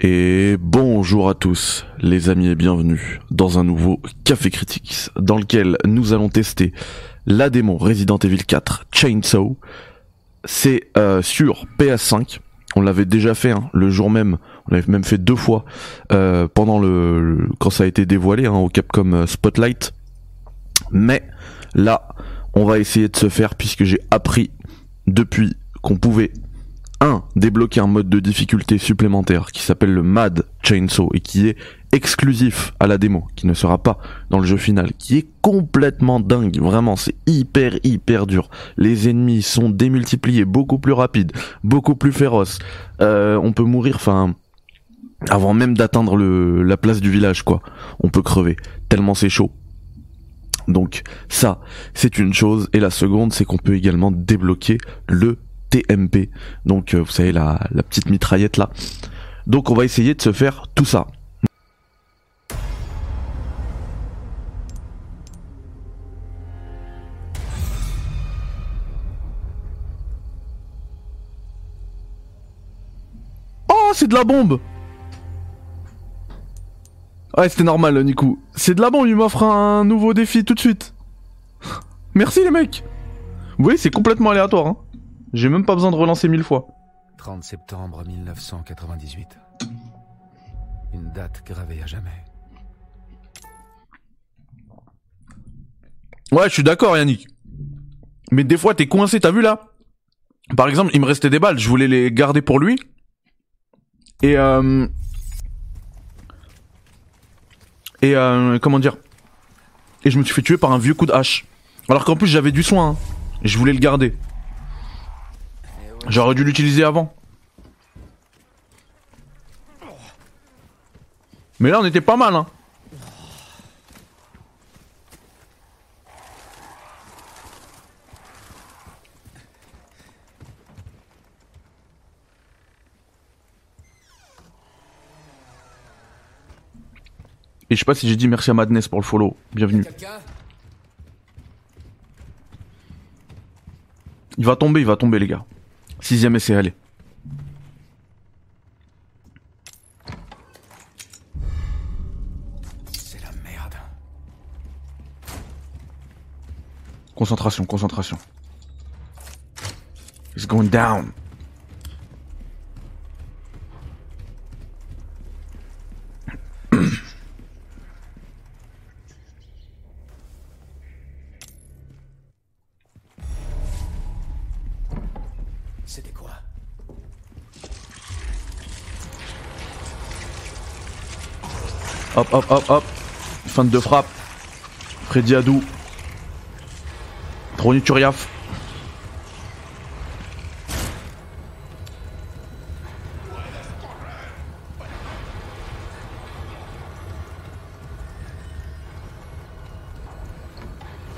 Et bonjour à tous les amis et bienvenue dans un nouveau Café Critics dans lequel nous allons tester la démon Resident Evil 4 Chainsaw. C'est euh, sur PS5. On l'avait déjà fait hein, le jour même. On l'avait même fait deux fois euh, pendant le, quand ça a été dévoilé hein, au Capcom euh, Spotlight. Mais là, on va essayer de se faire puisque j'ai appris depuis qu'on pouvait 1. Débloquer un mode de difficulté supplémentaire qui s'appelle le Mad Chainsaw et qui est exclusif à la démo, qui ne sera pas dans le jeu final, qui est complètement dingue, vraiment, c'est hyper hyper dur. Les ennemis sont démultipliés, beaucoup plus rapides, beaucoup plus féroces. Euh, on peut mourir, enfin, avant même d'atteindre la place du village, quoi. On peut crever, tellement c'est chaud. Donc ça, c'est une chose. Et la seconde, c'est qu'on peut également débloquer le TMP. Donc euh, vous savez la, la petite mitraillette là. Donc on va essayer de se faire tout ça. Oh c'est de la bombe Ouais c'était normal Nico. C'est de la bombe, il m'offre un nouveau défi tout de suite. Merci les mecs Vous voyez c'est complètement aléatoire hein. J'ai même pas besoin de relancer mille fois. 30 septembre 1998. Une date gravée à jamais. Ouais, je suis d'accord, Yannick. Mais des fois, t'es coincé, t'as vu là? Par exemple, il me restait des balles, je voulais les garder pour lui. Et euh... Et euh... Comment dire? Et je me suis fait tuer par un vieux coup de hache. Alors qu'en plus, j'avais du soin. Hein. Et je voulais le garder. J'aurais dû l'utiliser avant. Mais là, on était pas mal, hein. Et je sais pas si j'ai dit merci à Madness pour le follow. Bienvenue. Il va tomber, il va tomber les gars. Sixième essai, allez. C'est la merde. Concentration, concentration. It's going down. C'était quoi Hop, hop, hop, hop. Fin de frappe. Freddy Adou. Ronny Turiaf.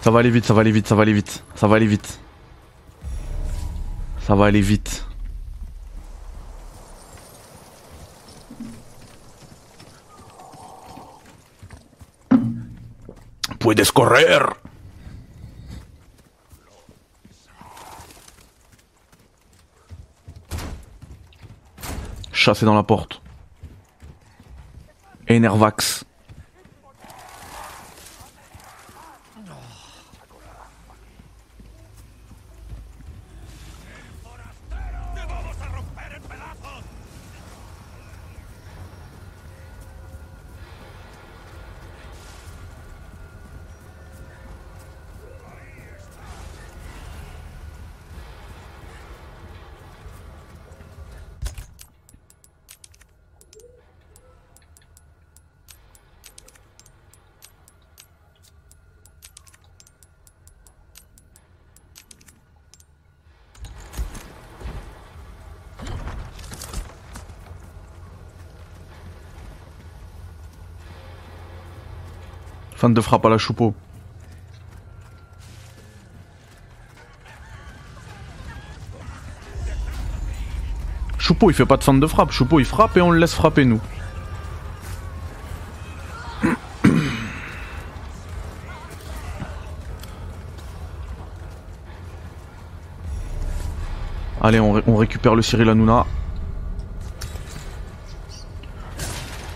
Ça va aller vite, ça va aller vite, ça va aller vite, ça va aller vite. Ça va aller vite. Puedes correr. Chasser dans la porte. Enervax. Fan de frappe à la choupeau. Choupeau il fait pas de fin de frappe, Choupeau il frappe et on le laisse frapper nous. Allez on récupère le Cyril Hanouna.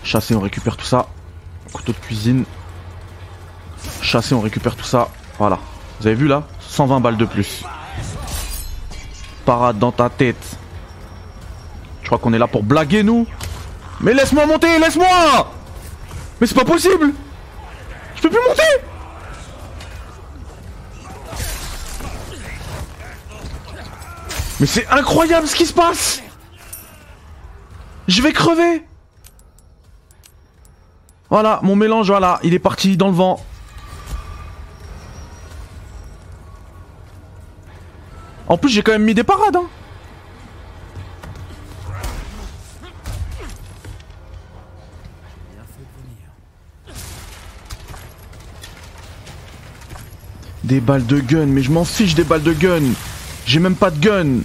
Chasser, on récupère tout ça. Couteau de cuisine. On récupère tout ça. Voilà. Vous avez vu là? 120 balles de plus. Parade dans ta tête. Je crois qu'on est là pour blaguer, nous. Mais laisse-moi monter, laisse-moi Mais c'est pas possible Je peux plus monter Mais c'est incroyable ce qui se passe Je vais crever Voilà, mon mélange, voilà, il est parti dans le vent. En plus, j'ai quand même mis des parades, hein Des balles de gun, mais je m'en fiche des balles de gun. J'ai même pas de gun.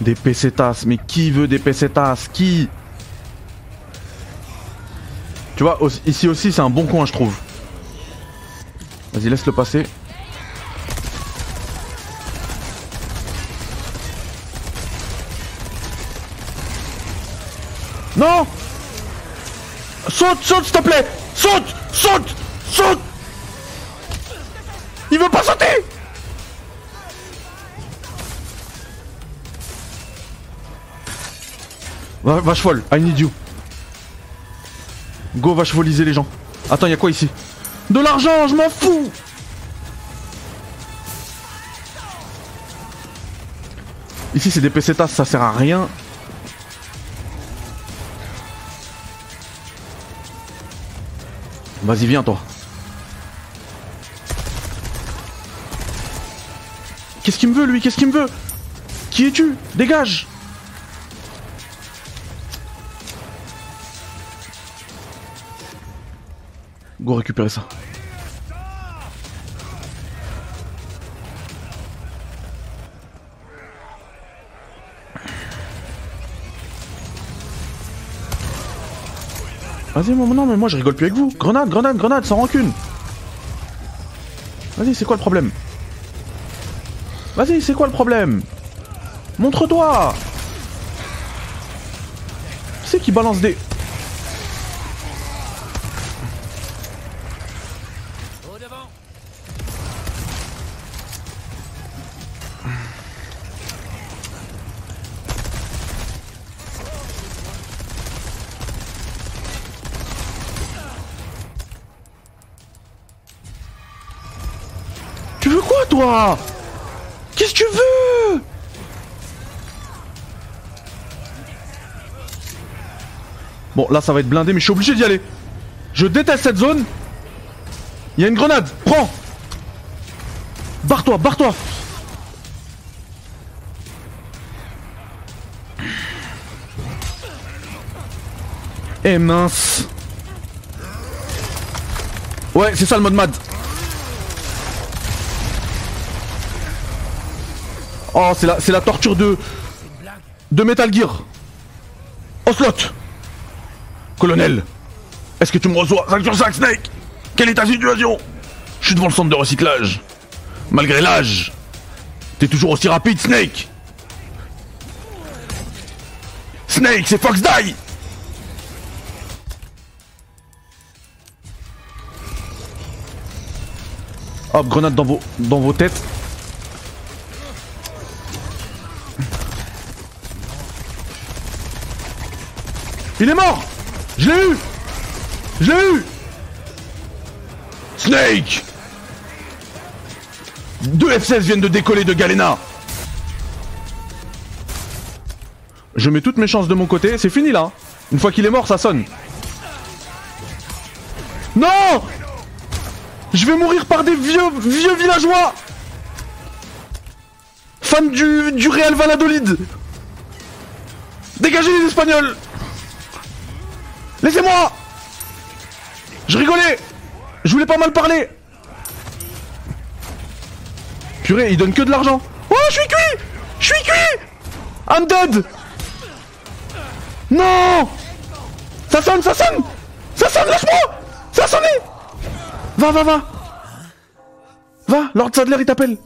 Des pesetas, mais qui veut des pesetas? Qui? Tu vois, ici aussi c'est un bon coin je trouve. Vas-y, laisse-le passer. Non! Saute, saute s'il te plaît! Saute Saute Saute! Il veut pas sauter Va, vache folle, I need you. Go, vache voliser les gens. Attends, y'a quoi ici? De l'argent, je m'en fous Ici, c'est des pesetas, ça sert à rien. Vas-y, viens, toi. Qu'est-ce qu'il me veut, lui? Qu'est-ce qu'il me veut? Qui es-tu? Dégage Go récupérer ça. Vas-y, non, mais moi je rigole plus avec vous. Grenade, grenade, grenade, sans rancune. Vas-y, c'est quoi le problème? Vas-y, c'est quoi le problème? Montre-toi c'est qui balance des... toi Qu'est-ce que tu veux? Bon, là, ça va être blindé, mais je suis obligé d'y aller. Je déteste cette zone. Il y a une grenade. Prends Barre-toi, barre-toi Eh mince Ouais, c'est ça le mode mad. Oh, c'est la, torture de. de Metal Gear. Oslot Colonel Est-ce que tu me reçois 5 sur 5, Snake? Quelle est ta situation? Je suis devant le centre de recyclage. Malgré l'âge. T'es toujours aussi rapide, Snake Snake, c'est Fox Die Hop, grenade dans vos, dans vos têtes. Il est mort. Je l'ai eu. Je l'ai eu. Snake. Deux F-16 viennent de décoller de Galena. Je mets toutes mes chances de mon côté, c'est fini là. Une fois qu'il est mort, ça sonne. Non! Je vais mourir par des vieux, vieux villageois. Fans du, du Real Valladolid. Dégagez les Espagnols Laissez-moi. Je rigolais. Je voulais pas mal parler. Purée, il donne que de l'argent. Oh, je suis cuit. Je suis cuit. I'm dead. Non. Ça sonne, ça sonne. Ça sonne, lâche-moi. Ça a sonné. Va, va, va. Va, Lord Sadler, il t'appelle.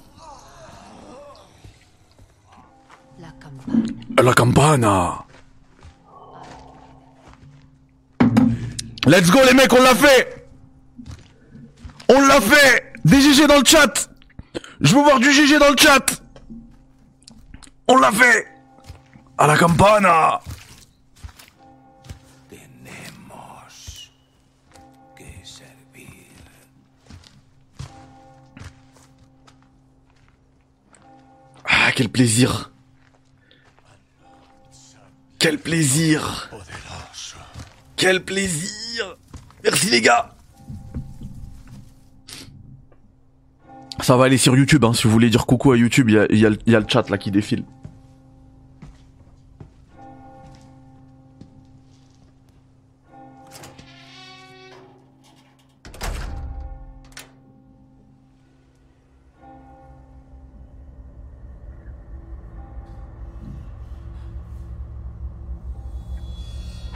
La campana Let's go les mecs, on l'a fait. On l'a fait. Des GG dans le chat. Je veux voir du GG dans le chat. On l'a fait. À la campana. Ah, quel plaisir. Quel plaisir. Quel plaisir Merci les gars Ça va aller sur YouTube, hein, si vous voulez dire coucou à YouTube, il y y a le chat là qui défile.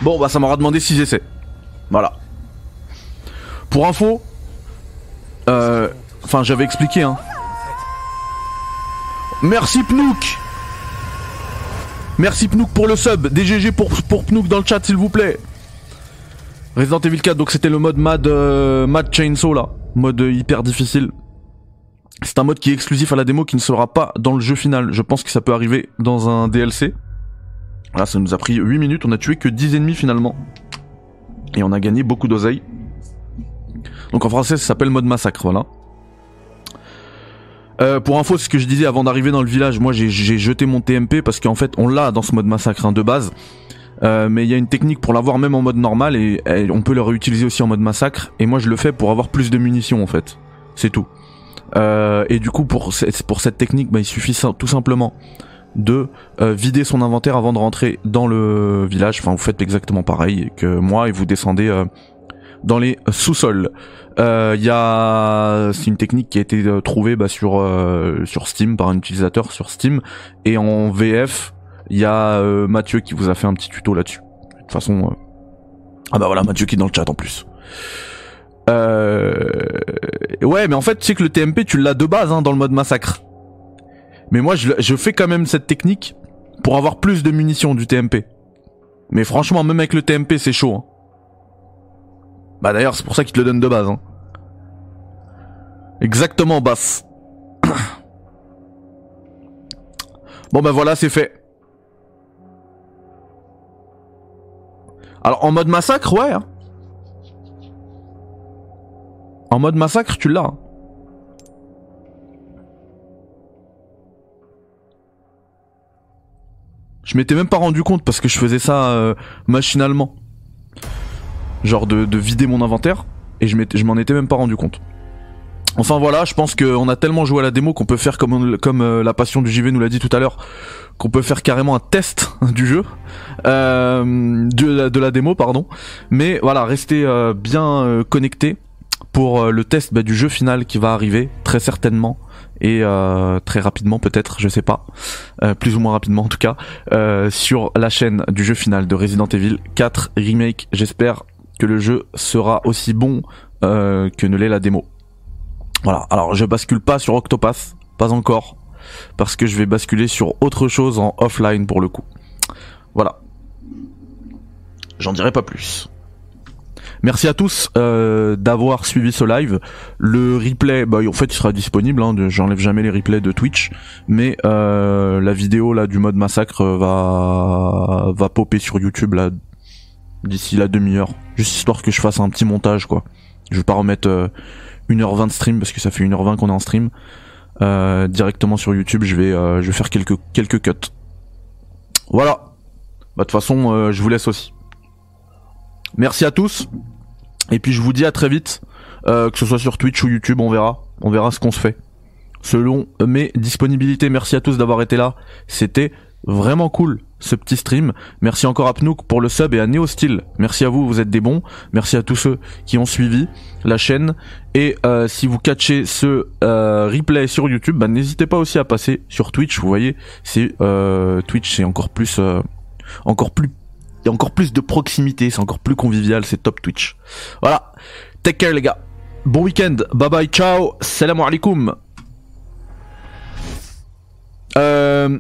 Bon bah ça m'aura demandé 6 essais. Voilà. Pour info, euh, enfin j'avais expliqué hein. Merci Pnouk Merci Pnouk pour le sub, DGG pour, pour Pnouk dans le chat s'il vous plaît. Resident Evil 4, donc c'était le mode Mad, euh, Mad Chainsaw là, mode hyper difficile. C'est un mode qui est exclusif à la démo qui ne sera pas dans le jeu final. Je pense que ça peut arriver dans un DLC. Là, ça nous a pris 8 minutes, on a tué que 10 ennemis finalement. Et on a gagné beaucoup d'oseille. Donc en français, ça s'appelle mode massacre, voilà. Euh, pour info, c'est ce que je disais avant d'arriver dans le village. Moi, j'ai- jeté mon TMP parce qu'en fait, on l'a dans ce mode massacre hein, de base. Euh, mais il y a une technique pour l'avoir même en mode normal et, on peut le réutiliser aussi en mode massacre. Et moi, je le fais pour avoir plus de munitions en fait. C'est tout. Euh, et du coup, pour, pour cette technique, bah, il suffit tout simplement de euh, vider son inventaire avant de rentrer dans le village. Enfin, vous faites exactement pareil que moi et vous descendez euh, dans les sous-sols. Euh, Il y a, c'est une technique qui a été euh, trouvée bah, sur euh, sur Steam par un utilisateur sur Steam et en VF, il y a euh, Mathieu qui vous a fait un petit tuto là-dessus. De toute façon, euh, ah bah voilà Mathieu qui est dans le chat en plus. Euh... Ouais, mais en fait, tu sais que le TMP, tu l'as de base hein, dans le mode massacre. Mais moi, je, fais quand même cette technique pour avoir plus de munitions du TMP. Mais franchement, même avec le TMP, c'est chaud. hein. Bah d'ailleurs, c'est pour ça qu'il te le donne de base. Hein. Exactement, basse. bon bah voilà, c'est fait. Alors en mode massacre, ouais. hein. En mode massacre, tu l'as. Je m'étais même pas rendu compte parce que je faisais ça euh, machinalement. Genre de, de vider mon inventaire et je m'en étais même pas rendu compte. Enfin voilà, je pense qu'on a tellement joué à la démo qu'on peut faire comme, comme euh, la passion du JV nous l'a dit tout à l'heure, qu'on peut faire carrément un test du jeu, euh, de, la, de la démo pardon. Mais voilà, restez euh, bien connectés pour le test bah, du jeu final qui va arriver très certainement et euh, très rapidement peut-être, je sais pas, euh, plus ou moins rapidement en tout cas, euh, sur la chaîne du jeu final de Resident Evil 4 Remake. J'espère que le jeu sera aussi bon euh, que ne l'est la démo. Voilà, alors je bascule pas sur Octopath, pas encore, parce que je vais basculer sur autre chose en offline pour le coup. Voilà. J'en dirai pas plus. Merci à tous euh, d'avoir suivi ce live. Le replay, bah en fait, il sera disponible. Hein, J'enlève jamais les replays de Twitch, mais euh, la vidéo là du mode massacre euh, va va popper sur YouTube là d'ici la demi-heure, juste histoire que je fasse un petit montage quoi. Je vais pas remettre euh, 1h20 de stream parce que ça fait 1h20 qu'on est en stream. Directement sur YouTube, je vais je vais faire quelques quelques cuts. Voilà. Bah de toute façon, je vous laisse aussi. Merci à tous. Et puis je vous dis à très vite, euh, que ce soit sur Twitch ou YouTube, on verra, on verra ce qu'on se fait. Selon mes disponibilités, merci à tous d'avoir été là. C'était vraiment cool ce petit stream. Merci encore à Pnouk pour le sub et à Neostyle. Merci à vous, vous êtes des bons. Merci à tous ceux qui ont suivi la chaîne. Et euh, si vous catchez ce euh, replay sur YouTube, bah, n'hésitez pas aussi à passer sur Twitch. Vous voyez, c'est euh, Twitch, c'est encore plus, euh, encore plus y a encore plus de proximité, c'est encore plus convivial, c'est top Twitch. Voilà. Take care les gars. Bon week-end. Bye bye, ciao. Salam alaikum. Euh,